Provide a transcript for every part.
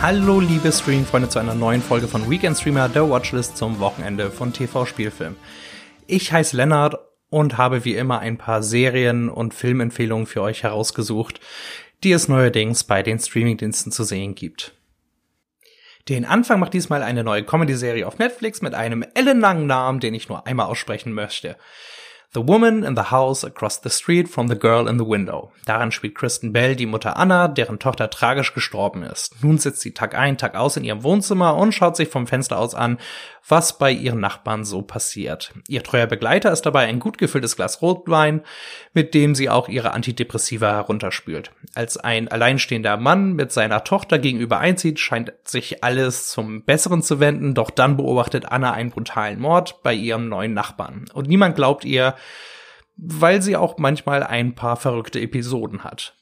Hallo liebe Streaming-Freunde zu einer neuen Folge von Weekend Streamer, der Watchlist zum Wochenende von TV-Spielfilm. Ich heiße Lennart und habe wie immer ein paar Serien und Filmempfehlungen für euch herausgesucht, die es neuerdings bei den Streamingdiensten zu sehen gibt. Den Anfang macht diesmal eine neue Comedy-Serie auf Netflix mit einem ellenlangen Namen, den ich nur einmal aussprechen möchte. The Woman in the House Across the Street from the Girl in the Window. Daran spielt Kristen Bell die Mutter Anna, deren Tochter tragisch gestorben ist. Nun sitzt sie Tag ein, Tag aus in ihrem Wohnzimmer und schaut sich vom Fenster aus an, was bei ihren Nachbarn so passiert. Ihr treuer Begleiter ist dabei ein gut gefülltes Glas Rotwein, mit dem sie auch ihre Antidepressiva herunterspült. Als ein alleinstehender Mann mit seiner Tochter gegenüber einzieht, scheint sich alles zum Besseren zu wenden, doch dann beobachtet Anna einen brutalen Mord bei ihrem neuen Nachbarn. Und niemand glaubt ihr, weil sie auch manchmal ein paar verrückte Episoden hat.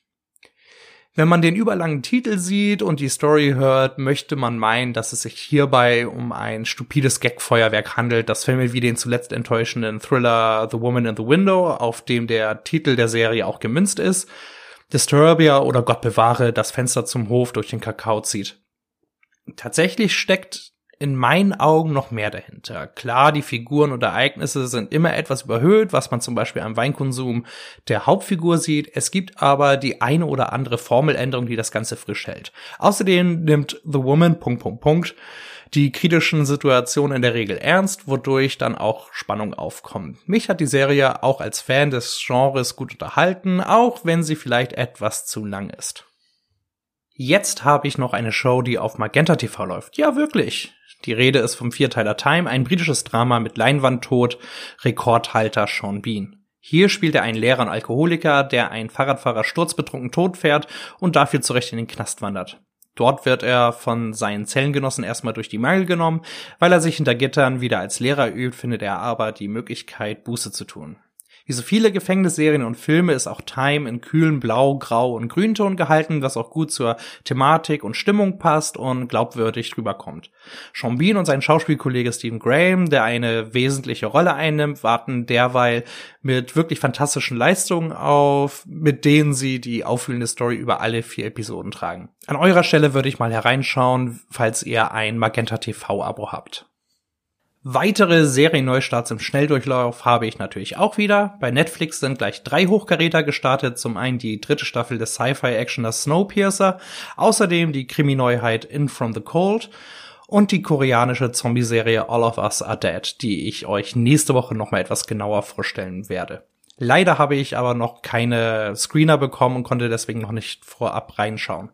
Wenn man den überlangen Titel sieht und die Story hört, möchte man meinen, dass es sich hierbei um ein stupides Gag-Feuerwerk handelt, das Filme wie den zuletzt enttäuschenden Thriller The Woman in the Window, auf dem der Titel der Serie auch gemünzt ist, Disturbia oder Gott bewahre das Fenster zum Hof durch den Kakao zieht. Tatsächlich steckt in meinen Augen noch mehr dahinter. Klar, die Figuren und Ereignisse sind immer etwas überhöht, was man zum Beispiel am Weinkonsum der Hauptfigur sieht. Es gibt aber die eine oder andere Formeländerung, die das Ganze frisch hält. Außerdem nimmt The Woman, Punkt, Punkt, Punkt, die kritischen Situationen in der Regel ernst, wodurch dann auch Spannung aufkommt. Mich hat die Serie auch als Fan des Genres gut unterhalten, auch wenn sie vielleicht etwas zu lang ist. Jetzt habe ich noch eine Show, die auf Magenta TV läuft. Ja, wirklich. Die Rede ist vom Vierteiler Time, ein britisches Drama mit Leinwandtod, Rekordhalter Sean Bean. Hier spielt er einen Lehrer und Alkoholiker, der einen Fahrradfahrer sturzbetrunken tot fährt und dafür zurecht in den Knast wandert. Dort wird er von seinen Zellengenossen erstmal durch die Mangel genommen. Weil er sich hinter Gittern wieder als Lehrer übt, findet er aber die Möglichkeit, Buße zu tun. Wie so viele Gefängnisserien und Filme ist auch Time in kühlen Blau, Grau und Grünton gehalten, was auch gut zur Thematik und Stimmung passt und glaubwürdig rüberkommt. Sean Bean und sein Schauspielkollege Stephen Graham, der eine wesentliche Rolle einnimmt, warten derweil mit wirklich fantastischen Leistungen auf, mit denen sie die auffüllende Story über alle vier Episoden tragen. An eurer Stelle würde ich mal hereinschauen, falls ihr ein Magenta TV Abo habt. Weitere Serienneustarts im Schnelldurchlauf habe ich natürlich auch wieder. Bei Netflix sind gleich drei Hochkaräter gestartet. Zum einen die dritte Staffel des Sci-Fi-Actioners Snowpiercer, außerdem die Krimineuheit In From the Cold und die koreanische Zombie-Serie All of Us Are Dead, die ich euch nächste Woche nochmal etwas genauer vorstellen werde. Leider habe ich aber noch keine Screener bekommen und konnte deswegen noch nicht vorab reinschauen.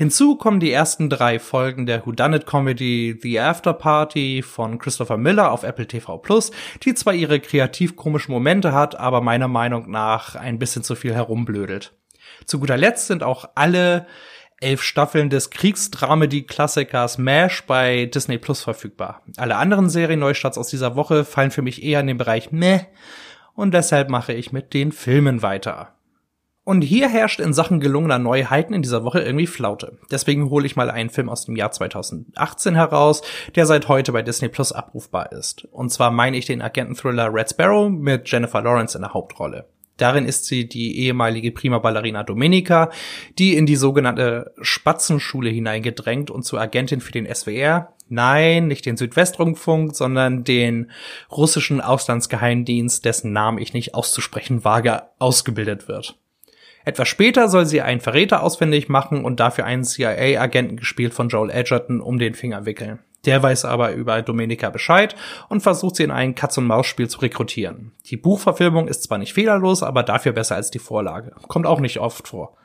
Hinzu kommen die ersten drei Folgen der Whodunit Comedy The After Party von Christopher Miller auf Apple TV Plus, die zwar ihre kreativ komischen Momente hat, aber meiner Meinung nach ein bisschen zu viel herumblödelt. Zu guter Letzt sind auch alle elf Staffeln des Kriegsdramedy-Klassikers MASH bei Disney Plus verfügbar. Alle anderen Serien-Neustarts aus dieser Woche fallen für mich eher in den Bereich Meh und deshalb mache ich mit den Filmen weiter. Und hier herrscht in Sachen gelungener Neuheiten in dieser Woche irgendwie Flaute. Deswegen hole ich mal einen Film aus dem Jahr 2018 heraus, der seit heute bei Disney Plus abrufbar ist. Und zwar meine ich den Agenten-Thriller Red Sparrow mit Jennifer Lawrence in der Hauptrolle. Darin ist sie die ehemalige Prima Ballerina Domenica, die in die sogenannte Spatzenschule hineingedrängt und zur Agentin für den SWR, nein, nicht den Südwestrundfunk, sondern den russischen Auslandsgeheimdienst, dessen Namen ich nicht auszusprechen wage, ausgebildet wird. Etwas später soll sie einen Verräter ausfindig machen und dafür einen CIA-Agenten gespielt von Joel Edgerton um den Finger wickeln. Der weiß aber über Domenica Bescheid und versucht sie in ein Katz-und-Maus-Spiel zu rekrutieren. Die Buchverfilmung ist zwar nicht fehlerlos, aber dafür besser als die Vorlage. Kommt auch nicht oft vor.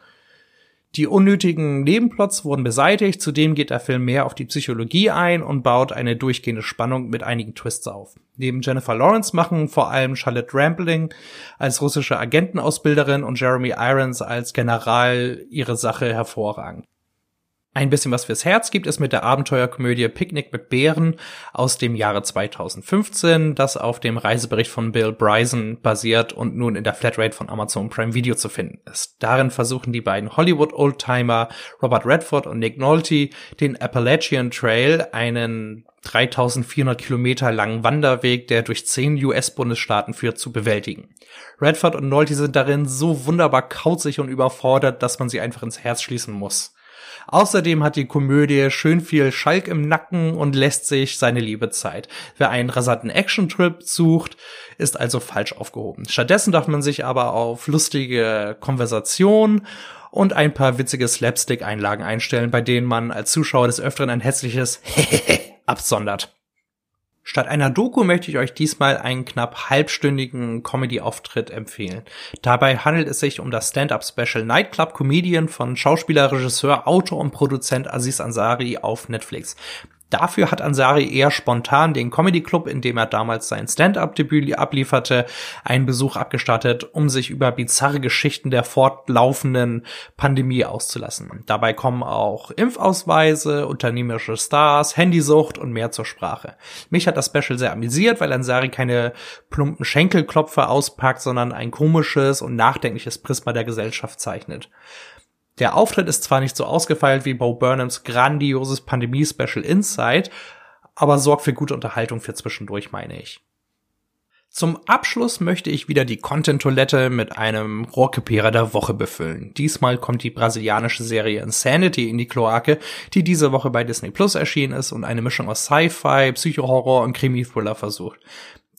Die unnötigen Nebenplots wurden beseitigt, zudem geht der Film mehr auf die Psychologie ein und baut eine durchgehende Spannung mit einigen Twists auf. Neben Jennifer Lawrence machen vor allem Charlotte Rampling als russische Agentenausbilderin und Jeremy Irons als General ihre Sache hervorragend. Ein bisschen was fürs Herz gibt es mit der Abenteuerkomödie Picknick mit Bären aus dem Jahre 2015, das auf dem Reisebericht von Bill Bryson basiert und nun in der Flatrate von Amazon Prime Video zu finden ist. Darin versuchen die beiden Hollywood-Oldtimer Robert Redford und Nick Nolte den Appalachian Trail, einen 3400 Kilometer langen Wanderweg, der durch zehn US-Bundesstaaten führt, zu bewältigen. Redford und Nolte sind darin so wunderbar kauzig und überfordert, dass man sie einfach ins Herz schließen muss. Außerdem hat die Komödie schön viel Schalk im Nacken und lässt sich seine Liebe Zeit. Wer einen rasanten Action-Trip sucht, ist also falsch aufgehoben. Stattdessen darf man sich aber auf lustige Konversation und ein paar witzige Slapstick-Einlagen einstellen, bei denen man als Zuschauer des Öfteren ein hässliches absondert. Statt einer Doku möchte ich euch diesmal einen knapp halbstündigen Comedy-Auftritt empfehlen. Dabei handelt es sich um das Stand-Up-Special Nightclub Comedian von Schauspieler, Regisseur, Autor und Produzent Aziz Ansari auf Netflix. Dafür hat Ansari eher spontan den Comedy Club, in dem er damals sein Stand-up-Debüt ablieferte, einen Besuch abgestattet, um sich über bizarre Geschichten der fortlaufenden Pandemie auszulassen. Dabei kommen auch Impfausweise, unternehmerische Stars, Handysucht und mehr zur Sprache. Mich hat das Special sehr amüsiert, weil Ansari keine plumpen Schenkelklopfer auspackt, sondern ein komisches und nachdenkliches Prisma der Gesellschaft zeichnet. Der Auftritt ist zwar nicht so ausgefeilt wie Bo Burnhams grandioses Pandemie-Special Inside, aber sorgt für gute Unterhaltung für zwischendurch, meine ich. Zum Abschluss möchte ich wieder die Content-Toilette mit einem Rohrkrepierer der Woche befüllen. Diesmal kommt die brasilianische Serie Insanity in die Kloake, die diese Woche bei Disney Plus erschienen ist und eine Mischung aus Sci-Fi, Psychohorror und Krimi-Thriller versucht.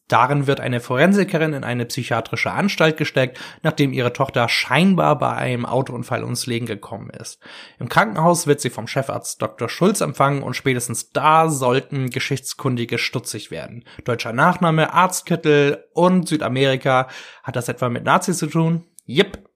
Darin wird eine Forensikerin in eine psychiatrische Anstalt gesteckt, nachdem ihre Tochter scheinbar bei einem Autounfall ums Leben gekommen ist. Im Krankenhaus wird sie vom Chefarzt Dr. Schulz empfangen und spätestens da sollten Geschichtskundige stutzig werden. Deutscher Nachname, Arztkittel und Südamerika. Hat das etwa mit Nazis zu tun? Yep.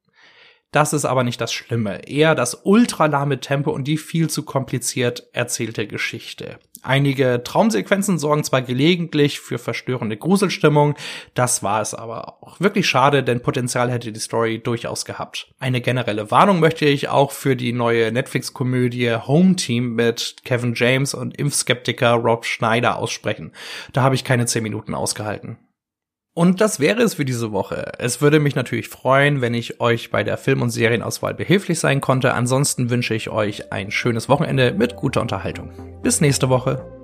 Das ist aber nicht das Schlimme, eher das ultralahme Tempo und die viel zu kompliziert erzählte Geschichte. Einige Traumsequenzen sorgen zwar gelegentlich für verstörende Gruselstimmung, das war es aber auch. Wirklich schade, denn Potenzial hätte die Story durchaus gehabt. Eine generelle Warnung möchte ich auch für die neue Netflix-Komödie Home Team mit Kevin James und Impfskeptiker Rob Schneider aussprechen. Da habe ich keine zehn Minuten ausgehalten. Und das wäre es für diese Woche. Es würde mich natürlich freuen, wenn ich euch bei der Film- und Serienauswahl behilflich sein konnte. Ansonsten wünsche ich euch ein schönes Wochenende mit guter Unterhaltung. Bis nächste Woche.